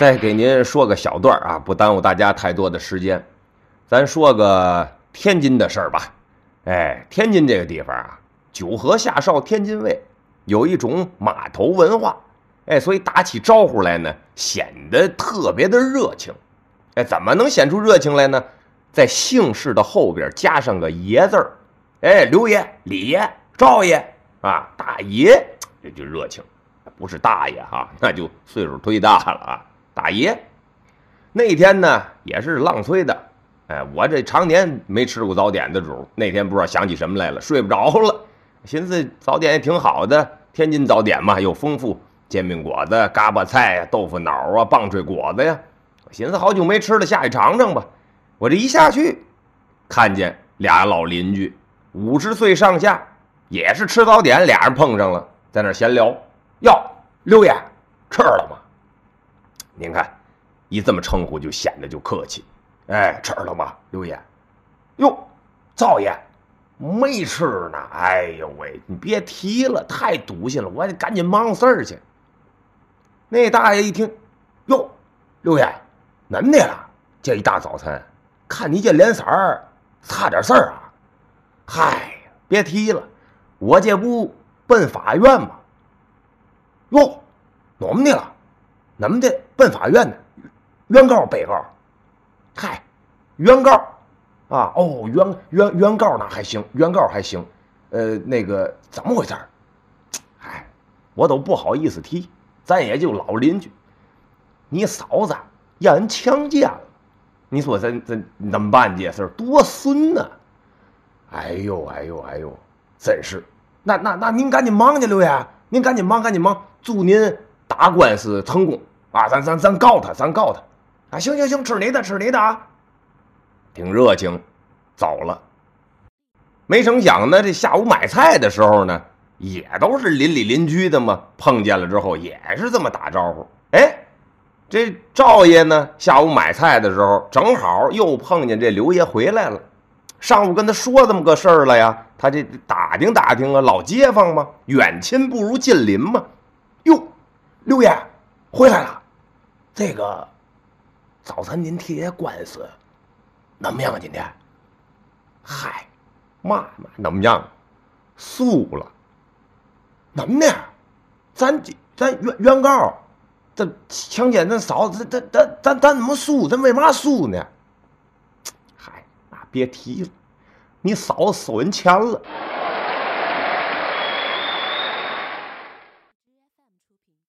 再给您说个小段啊，不耽误大家太多的时间。咱说个天津的事儿吧。哎，天津这个地方啊，九河下哨天津卫，有一种码头文化。哎，所以打起招呼来呢，显得特别的热情。哎，怎么能显出热情来呢？在姓氏的后边加上个爷字儿。哎，刘爷、李爷、赵爷啊，大爷，这就热情。不是大爷哈，那就岁数忒大了啊。大爷，那天呢也是浪催的。哎，我这常年没吃过早点的主，那天不知道想起什么来了，睡不着了。寻思早点也挺好的，天津早点嘛又丰富，煎饼果子、嘎巴菜呀、豆腐脑啊、棒槌果子呀。我寻思好久没吃了，下去尝尝吧。我这一下去，看见俩老邻居，五十岁上下，也是吃早点，俩人碰上了，在那闲聊。哟，刘爷，吃了吗？您看，一这么称呼就显得就客气。哎，吃了吗，刘爷？哟，赵爷，没吃呢。哎呦喂，你别提了，太堵心了，我得赶紧忙事儿去。那大爷一听，哟，刘爷，恁的了？这一大早晨，看你这脸色儿，差点事儿啊？嗨，别提了，我这不奔法院吗？哟，怎么的了，恁们的奔法院呢？原告、被告，嗨，原告啊，哦，原原原告那还行，原告还行，呃，那个怎么回事？哎，我都不好意思提，咱也就老邻居。你嫂子让人强奸了，你说咱咱怎么办？这事儿多损呐！哎呦哎呦哎呦，真是，那那那您赶紧忙去，刘爷，您赶紧忙赶紧忙。祝您打官司成功啊！咱咱咱告他，咱告他啊！行行行，吃你的，吃你的啊！挺热情，走了。没成想呢，这下午买菜的时候呢，也都是邻里邻居的嘛，碰见了之后也是这么打招呼。哎，这赵爷呢，下午买菜的时候正好又碰见这刘爷回来了，上午跟他说这么个事儿了呀，他这打听打听啊，老街坊嘛，远亲不如近邻嘛。哟，刘爷回来了。这个早晨您提这官司怎么样？今天？嗨，嘛嘛怎么样？输了。怎么的？咱咱原原告这强奸咱嫂子，咱咱咱咱怎么输？咱为嘛输呢？嗨，那别提了，你嫂子收人钱了。